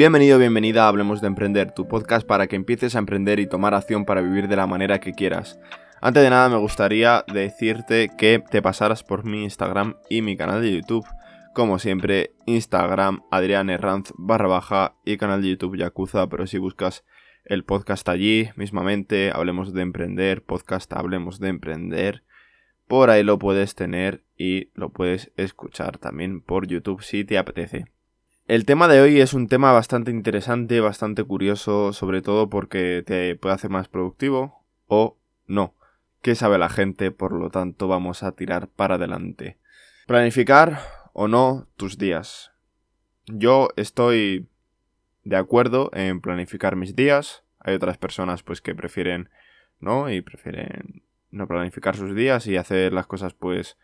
Bienvenido, bienvenida a Hablemos de Emprender, tu podcast para que empieces a emprender y tomar acción para vivir de la manera que quieras. Antes de nada me gustaría decirte que te pasaras por mi Instagram y mi canal de YouTube. Como siempre, Instagram Adrián Herranz barra baja y canal de YouTube Yakuza, pero si buscas el podcast allí, mismamente, Hablemos de Emprender, podcast Hablemos de Emprender, por ahí lo puedes tener y lo puedes escuchar también por YouTube si te apetece. El tema de hoy es un tema bastante interesante, bastante curioso, sobre todo porque te puede hacer más productivo o no. ¿Qué sabe la gente? Por lo tanto, vamos a tirar para adelante. Planificar o no tus días. Yo estoy de acuerdo en planificar mis días. Hay otras personas pues que prefieren no y prefieren no planificar sus días y hacer las cosas pues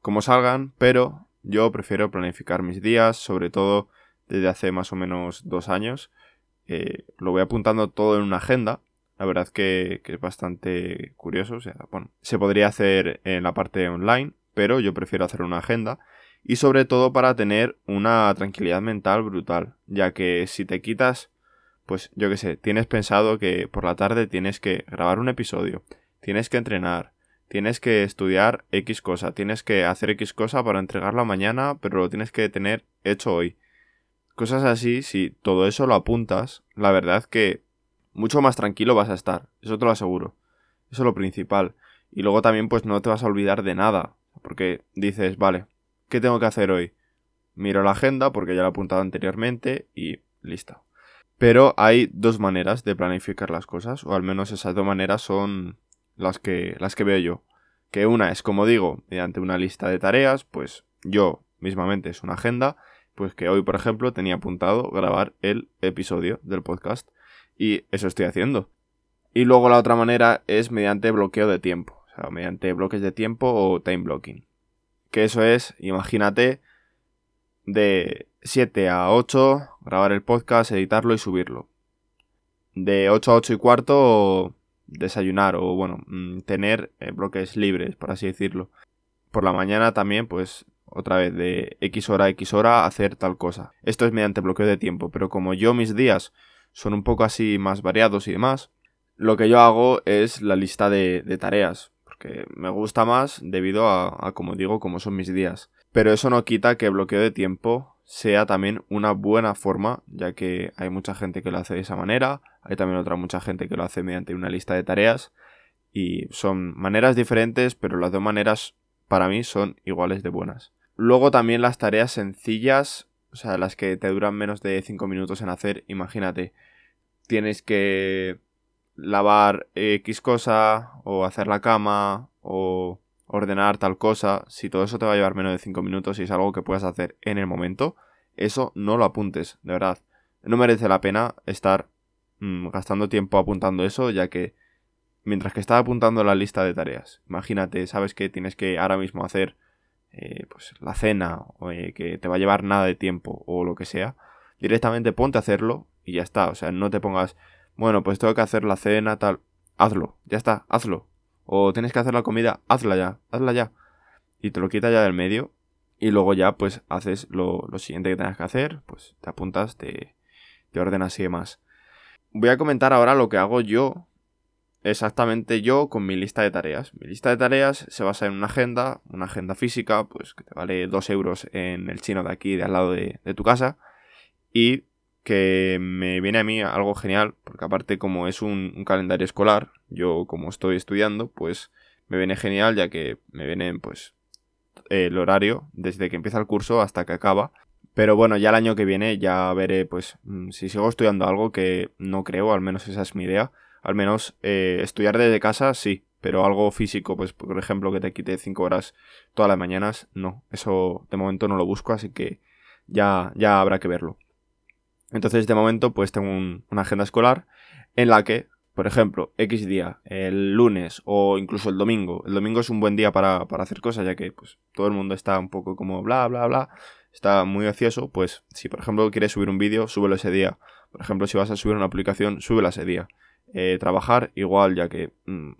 como salgan, pero yo prefiero planificar mis días, sobre todo desde hace más o menos dos años. Eh, lo voy apuntando todo en una agenda la verdad que, es bastante curioso. O sea, bueno, se podría hacer en la parte online, pero yo prefiero hacer una agenda. Y sobre todo para tener una tranquilidad mental brutal. Ya que si te quitas, pues yo qué sé, tienes pensado que por la tarde tienes que grabar un episodio, tienes que entrenar, tienes que estudiar X cosa, tienes que hacer X cosa para entregarla mañana, pero lo tienes que tener hecho hoy. Cosas así, si todo eso lo apuntas, la verdad que mucho más tranquilo vas a estar, eso te lo aseguro. Eso es lo principal. Y luego también pues no te vas a olvidar de nada, porque dices, vale, ¿qué tengo que hacer hoy? Miro la agenda porque ya lo he apuntado anteriormente y listo. Pero hay dos maneras de planificar las cosas, o al menos esas dos maneras son las que, las que veo yo. Que una es, como digo, mediante una lista de tareas, pues yo mismamente es una agenda, pues que hoy, por ejemplo, tenía apuntado grabar el episodio del podcast y eso estoy haciendo. Y luego la otra manera es mediante bloqueo de tiempo. O sea, mediante bloques de tiempo o time blocking. Que eso es, imagínate, de 7 a 8, grabar el podcast, editarlo y subirlo. De 8 a 8 y cuarto, desayunar o, bueno, mm, tener eh, bloques libres, por así decirlo. Por la mañana también, pues, otra vez de X hora a X hora, hacer tal cosa. Esto es mediante bloqueo de tiempo, pero como yo mis días son un poco así más variados y demás, lo que yo hago es la lista de, tareas, porque me gusta más debido a, como digo, como son mis días. Pero eso no quita que bloqueo de tiempo sea también una buena forma, ya que hay mucha gente que lo hace de esa manera, hay también otra mucha gente que lo hace mediante una lista de tareas, y son maneras diferentes, pero las dos maneras para mí son iguales de buenas. Luego también las tareas sencillas o sea, las que te duran menos de 5 minutos en hacer, imagínate, tienes que lavar X cosa, o hacer la cama, o ordenar tal cosa, si todo eso te va a llevar menos de 5 minutos y es algo que puedas hacer en el momento, eso no lo apuntes, de verdad. No merece la pena estar mm, gastando tiempo apuntando eso, ya que mientras que estás apuntando la lista de tareas, imagínate, sabes que tienes que ahora mismo hacer eh, pues la cena, o, eh, que te va a llevar nada de tiempo o lo que sea, directamente ponte a hacerlo y ya está. O sea, no te pongas, bueno, pues tengo que hacer la cena, tal. Hazlo, ya está, hazlo. O tienes que hacer la comida, hazla ya, hazla ya. Y te lo quita ya del medio. Y luego ya, pues, haces lo, lo siguiente que tengas que hacer. Pues te apuntas, te, te ordenas y demás. Voy a comentar ahora lo que hago yo exactamente yo con mi lista de tareas. Mi lista de tareas se basa en una agenda, una agenda física, pues que te vale 2 euros en el chino de aquí, de al lado de, tu casa, y que me viene a mí algo genial, porque aparte como es un, calendario escolar, yo como estoy estudiando, pues me viene genial ya que me viene pues el horario desde que empieza el curso hasta que acaba. Pero bueno, ya el año que viene ya veré pues mm, si sigo estudiando algo que no creo, al menos esa es mi idea al menos eh, estudiar desde casa sí, pero algo físico, pues por ejemplo que te quite 5 horas todas las mañanas, no, eso de momento no lo busco, así que ya, ya habrá que verlo. Entonces de momento pues tengo una agenda escolar en la que, por ejemplo, X día, el lunes o incluso el domingo, el domingo es un buen día para, para hacer cosas ya que pues todo el mundo está un poco como bla bla bla, está muy ocioso, pues si por ejemplo quieres subir un vídeo, súbelo ese día. Por ejemplo, si vas a subir una aplicación, súbela ese día. Eh, trabajar igual, ya que mm,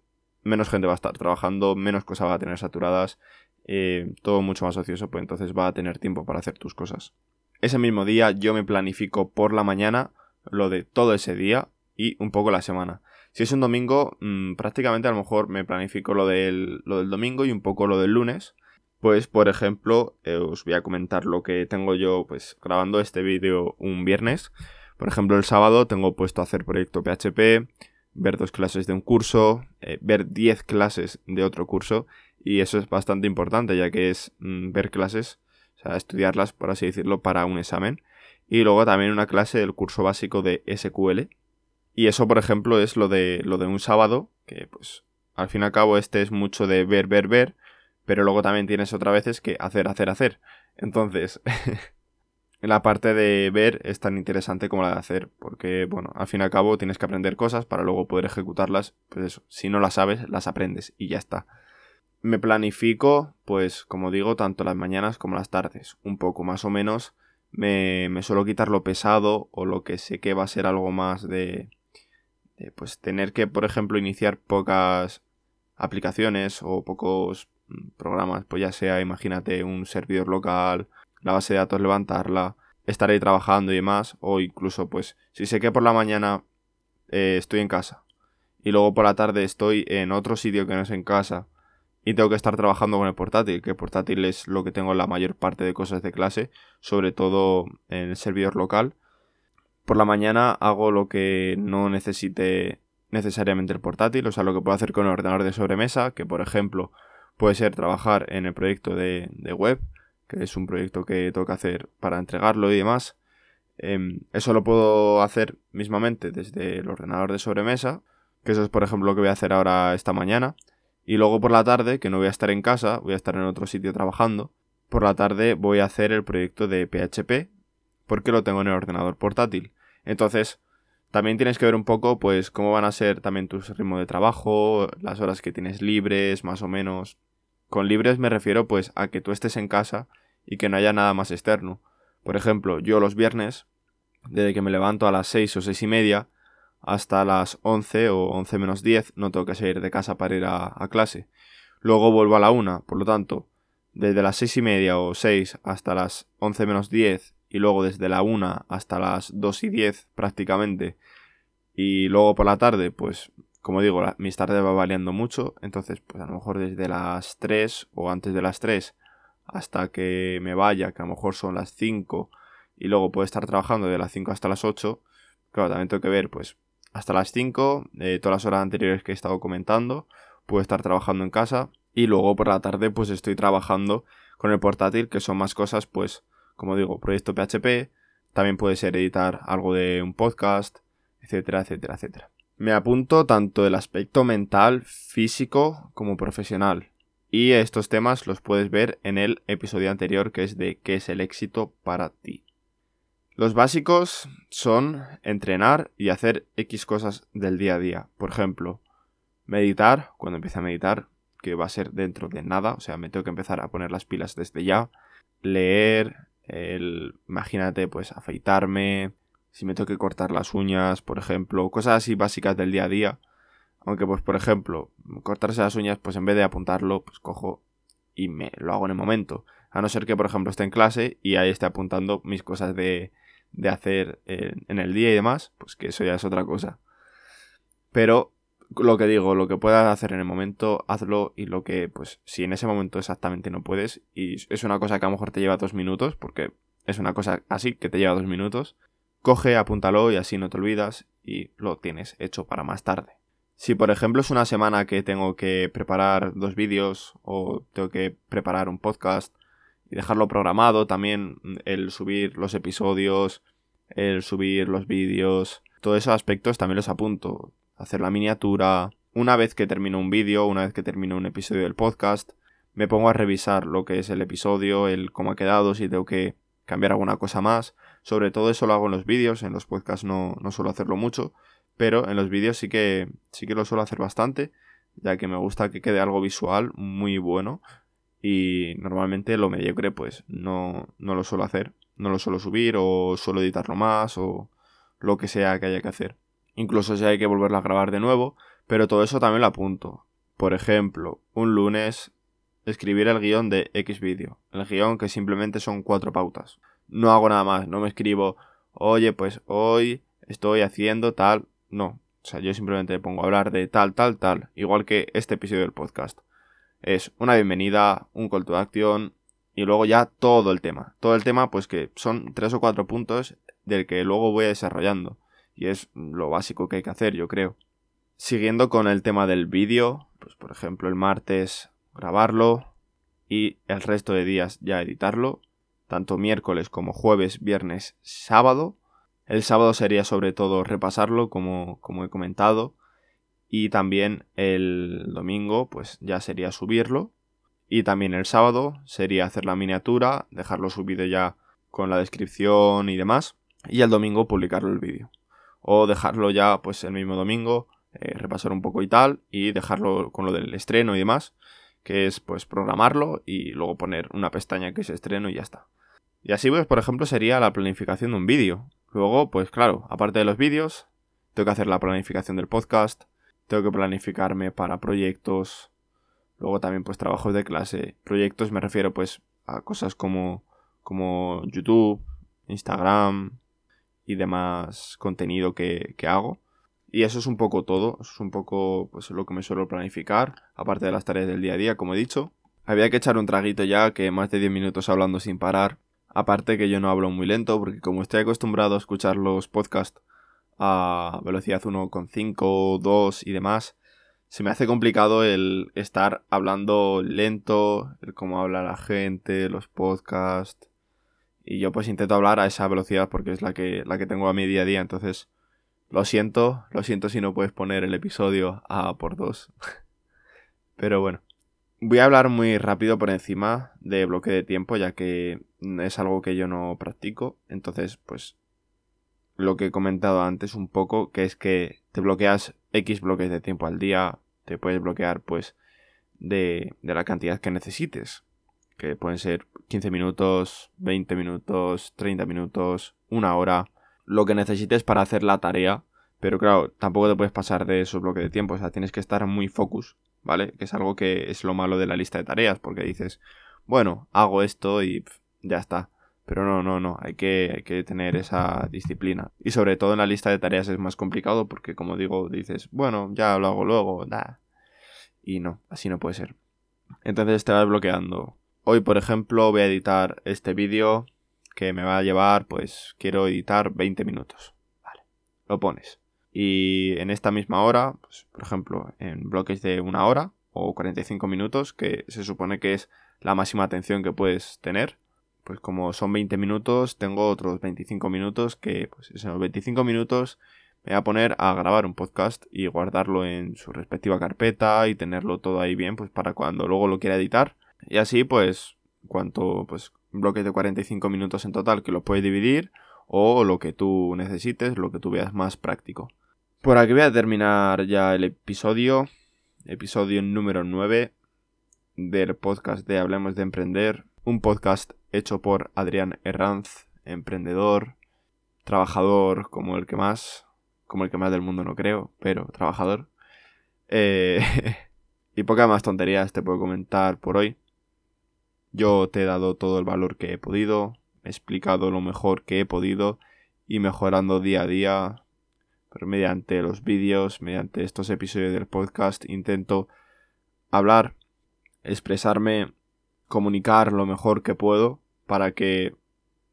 menos gente va a estar trabajando, menos cosas va a tener saturadas, eh, todo mucho más ocioso, pues entonces va a tener tiempo para hacer tus cosas. ese mismo día yo me planifico por la mañana lo de todo ese día y un poco la semana. Si es un domingo, mm, prácticamente a lo mejor me planifico lo del, lo del domingo y un poco lo del lunes. Pues, por ejemplo, eh, os voy a comentar lo que tengo yo, pues, grabando este vídeo un viernes. Por ejemplo, el sábado tengo puesto a hacer proyecto PHP, ver dos clases de un curso, eh, ver 10 clases de otro curso, y eso es bastante importante, ya que es mm, ver clases, o sea, estudiarlas, por así decirlo, para un examen. Y luego también una clase del curso básico de SQL, y eso, por ejemplo, es lo de, lo de un sábado, que pues al fin y al cabo este es mucho de ver, ver, ver, pero luego también tienes otra veces que hacer, hacer, hacer. Entonces, la parte de ver es tan interesante como la de hacer, porque, bueno, al fin y al cabo tienes que aprender cosas para luego poder ejecutarlas, pues eso, si no las sabes, las aprendes y ya está. Me planifico, pues, como digo, tanto las mañanas como las tardes, un poco más o menos. Me, me suelo quitar lo pesado o lo que sé que va a ser algo más de, eh, pues tener que, por ejemplo, iniciar pocas aplicaciones o pocos mm, programas, pues ya sea, imagínate, un servidor local, la base de datos levantarla, estar ahí trabajando y demás, o incluso, pues, si sé que por la mañana eh, estoy en casa y luego por la tarde estoy en otro sitio que no es en casa y tengo que estar trabajando con el portátil, que el portátil es lo que tengo la mayor parte de cosas de clase, sobre todo en el servidor local, por la mañana hago lo que no necesite necesariamente el portátil, o sea, lo que puedo hacer con el ordenador de sobremesa, que por ejemplo puede ser trabajar en el proyecto de, web, que es un proyecto que tengo que hacer para entregarlo y demás. Em, eso lo puedo hacer mismamente desde el ordenador de sobremesa, que eso es por ejemplo lo que voy a hacer ahora esta mañana. Y luego por la tarde, que no voy a estar en casa, voy a estar en otro sitio trabajando, por la tarde voy a hacer el proyecto de PHP, porque lo tengo en el ordenador portátil. Entonces, también tienes que ver un poco, pues, cómo van a ser también tus ritmos de trabajo, las horas que tienes libres, más o menos. Con libres me refiero, pues, a que tú estés en casa y que no haya nada más externo. Por ejemplo, yo los viernes, desde que me levanto a las 6 o seis y media, hasta las 11 o 11 menos 10, no tengo que salir de casa para ir a, a clase. Luego vuelvo a la 1, por lo tanto, desde las seis y media o 6 hasta las 11 menos 10 y luego desde la 1 hasta las 2 y 10 prácticamente y luego por la tarde pues como digo mis tardes va variando mucho entonces pues a lo mejor desde las 3 o antes de las 3 hasta que me vaya que a lo mejor son las 5 y luego puedo estar trabajando de las 5 hasta las 8 claro también tengo que ver pues hasta las 5 eh, todas las horas anteriores que he estado comentando puedo estar trabajando en casa y luego por la tarde pues estoy trabajando con el portátil que son más cosas pues como digo, proyecto PHP, también puede ser editar algo de un podcast, etcétera, etcétera, etcétera. Me apunto tanto del aspecto mental, físico como profesional. Y estos temas los puedes ver en el episodio anterior que es de qué es el éxito para ti. Los básicos son entrenar y hacer X cosas del día a día. Por ejemplo, meditar, cuando empiece a meditar, que va a ser dentro de nada, o sea, me tengo que empezar a poner las pilas desde ya. Leer, el, imagínate, pues afeitarme, si me tengo que cortar las uñas, por ejemplo, cosas así básicas del día a día. Aunque, pues, por ejemplo, cortarse las uñas, pues en vez de apuntarlo, pues cojo y me lo hago en el momento. A no ser que, por ejemplo, esté en clase y ahí esté apuntando mis cosas de, de hacer en el día y demás, pues que eso ya es otra cosa. Pero lo que digo, lo que puedas hacer en el momento, hazlo y lo que, pues, si en ese momento exactamente no puedes y es una cosa que a lo mejor te lleva dos minutos, porque es una cosa así que te lleva dos minutos, coge, apúntalo y así no te olvidas y lo tienes hecho para más tarde. Si por ejemplo es una semana que tengo que preparar dos vídeos o tengo que preparar un podcast y dejarlo programado, también el subir los episodios, el subir los vídeos, todos esos aspectos también los apunto hacer la miniatura. Una vez que termino un vídeo, una vez que termino un episodio del podcast, me pongo a revisar lo que es el episodio, el cómo ha quedado, si tengo que cambiar alguna cosa más. Sobre todo eso lo hago en los vídeos, en los podcasts no, no suelo hacerlo mucho, pero en los vídeos sí que, sí que lo suelo hacer bastante, ya que me gusta que quede algo visual muy bueno y normalmente lo mediocre pues no, no lo suelo hacer, no lo suelo subir o suelo editarlo más o lo que sea que haya que hacer incluso si hay que volverla a grabar de nuevo, pero todo eso también lo apunto. Por ejemplo, un lunes escribir el guion de X vídeo, el guion que simplemente son cuatro pautas. no hago nada más, no me escribo, oye, pues hoy estoy haciendo tal, no. O sea, yo simplemente pongo a hablar de tal, tal, tal, igual que este episodio del podcast. Es una bienvenida, un call to action y luego ya todo el tema. Todo el tema, pues que son tres o cuatro puntos del que luego voy desarrollando. Y es lo básico que hay que hacer, yo creo. Siguiendo con el tema del vídeo, pues por ejemplo el martes grabarlo y el resto de días ya editarlo, tanto miércoles como jueves, viernes, sábado. El sábado sería sobre todo repasarlo, como, como he comentado, y también el domingo pues ya sería subirlo. Y también el sábado sería hacer la miniatura, dejarlo subido ya con la descripción y demás. Y el domingo publicarlo el vídeo. O dejarlo ya pues el mismo domingo eh, repasar un poco y tal, y dejarlo con lo del estreno y demás, que es pues programarlo y luego poner una pestaña que es estreno y ya está. Y así pues, por ejemplo, sería la planificación de un vídeo. Luego, pues claro, aparte de los vídeos, tengo que hacer la planificación del podcast, tengo que planificarme para proyectos, luego también pues trabajos de clase. Proyectos me refiero pues a cosas como, como YouTube, Instagram y demás contenido que, que hago. Y eso es un poco todo, eso es un poco pues lo que me suelo planificar, aparte de las tareas del día a día, como he dicho. Había que echar un traguito ya, que más de 10 minutos hablando sin parar. Aparte que yo no hablo muy lento, porque como estoy acostumbrado a escuchar los podcasts a velocidad 1,5, 2 y demás, se me hace complicado el estar hablando lento, el cómo habla la gente, los podcasts. Y yo pues intento hablar a esa velocidad porque es la que, la que tengo a mi día a día, entonces lo siento, lo siento si no puedes poner el episodio a por dos. Pero bueno. Voy a hablar muy rápido por encima de bloque de tiempo, ya que es algo que yo no practico. Entonces, pues lo que he comentado antes un poco, que es que te bloqueas X bloques de tiempo al día, te puedes bloquear pues de, de la cantidad que necesites, que pueden ser 15 minutos, 20 minutos, 30 minutos, una hora, lo que necesites para hacer la tarea. Pero claro, tampoco te puedes pasar de esos bloques de tiempo. O sea, tienes que estar muy focus, ¿vale? Que es algo que es lo malo de la lista de tareas. Porque dices, bueno, hago esto y ya está. Pero no, no, no. Hay que, hay que tener esa disciplina. Y sobre todo en la lista de tareas es más complicado porque, como digo, dices, bueno, ya lo hago luego, da. Y no, así no puede ser. Entonces te vas bloqueando. Hoy, por ejemplo, voy a editar este vídeo que me va a llevar, pues quiero editar 20 minutos. Vale, lo pones. Y en esta misma hora, pues, por ejemplo, en bloques de una hora o 45 minutos, que se supone que es la máxima atención que puedes tener, pues como son 20 minutos, tengo otros 25 minutos que, pues en los 25 minutos me voy a poner a grabar un podcast y guardarlo en su respectiva carpeta y tenerlo todo ahí bien, pues para cuando luego lo quiera editar. Y así, pues, cuanto, pues, bloques de 45 minutos en total que lo puedes dividir o lo que tú necesites, lo que tú veas más práctico. Por aquí voy a terminar ya el episodio, episodio número 9 del podcast de Hablemos de Emprender, un podcast hecho por Adrián Herranz, emprendedor, trabajador como el que más, como el que más del mundo no creo, pero trabajador. Eh, y poca más tonterías te puedo comentar por hoy. Yo te he dado todo el valor que he podido, he explicado lo mejor que he podido y mejorando día a día. Pero mediante los vídeos, mediante estos episodios del podcast, intento hablar, expresarme, comunicar lo mejor que puedo para que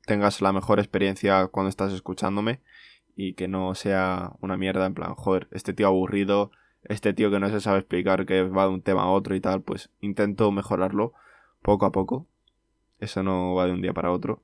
tengas la mejor experiencia cuando estás escuchándome y que no sea una mierda en plan, joder, este tío aburrido, este tío que no se sabe explicar que va de un tema a otro y tal, pues intento mejorarlo poco a poco. Eso no va de un día para otro.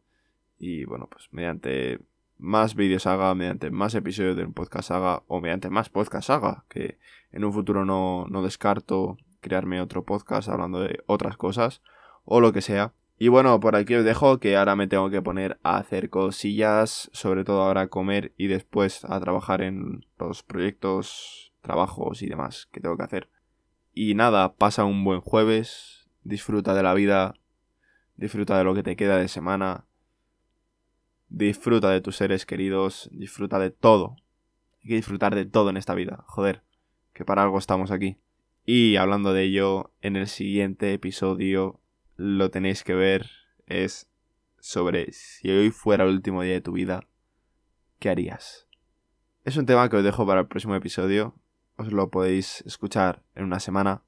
Y bueno, pues mediante más vídeos haga, mediante más episodios del podcast haga, o mediante más podcast haga, que en un futuro no, no descarto crearme otro podcast hablando de otras cosas, o lo que sea. Y bueno, por aquí os dejo que ahora me tengo que poner a hacer cosillas, sobre todo ahora a comer y después a trabajar en los proyectos, trabajos y demás que tengo que hacer. Y nada, pasa un buen jueves, disfruta de la vida, disfruta de lo que te queda de semana, disfruta de tus seres queridos, disfruta de todo. Hay que disfrutar de todo en esta vida, joder, que para algo estamos aquí. Y hablando de ello, en el siguiente episodio lo tenéis que ver, es sobre si hoy fuera el último día de tu vida, ¿qué harías? Es un tema que os dejo para el próximo episodio. Os lo podéis escuchar en una semana.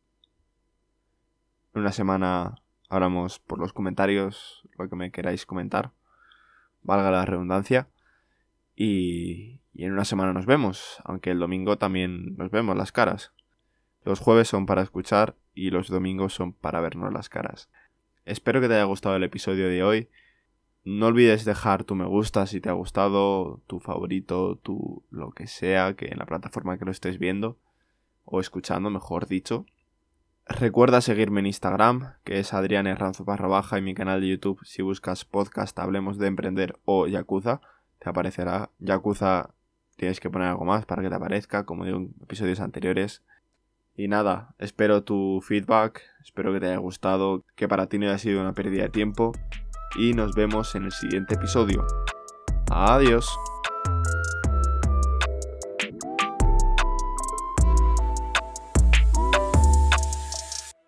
En una semana hablamos por los comentarios lo que me queráis comentar. Valga la redundancia. Y, y en una semana nos vemos, aunque el domingo también nos vemos las caras. Los jueves son para escuchar y los domingos son para vernos las caras. Espero que te haya gustado el episodio de hoy. No olvides dejar tu me gusta si te ha gustado, tu favorito, tu lo que sea, que en la plataforma que lo estés viendo o escuchando, mejor dicho. Recuerda seguirme en Instagram, que es Adrián Herranzo barra baja, y mi canal de YouTube, si buscas podcast Hablemos de Emprender o Yakuza, te aparecerá. Yakuza tienes que poner algo más para que te aparezca, como en episodios anteriores. Y nada, espero tu feedback, espero que te haya gustado, que para ti no haya sido una pérdida de tiempo y nos vemos en el siguiente episodio. Adiós.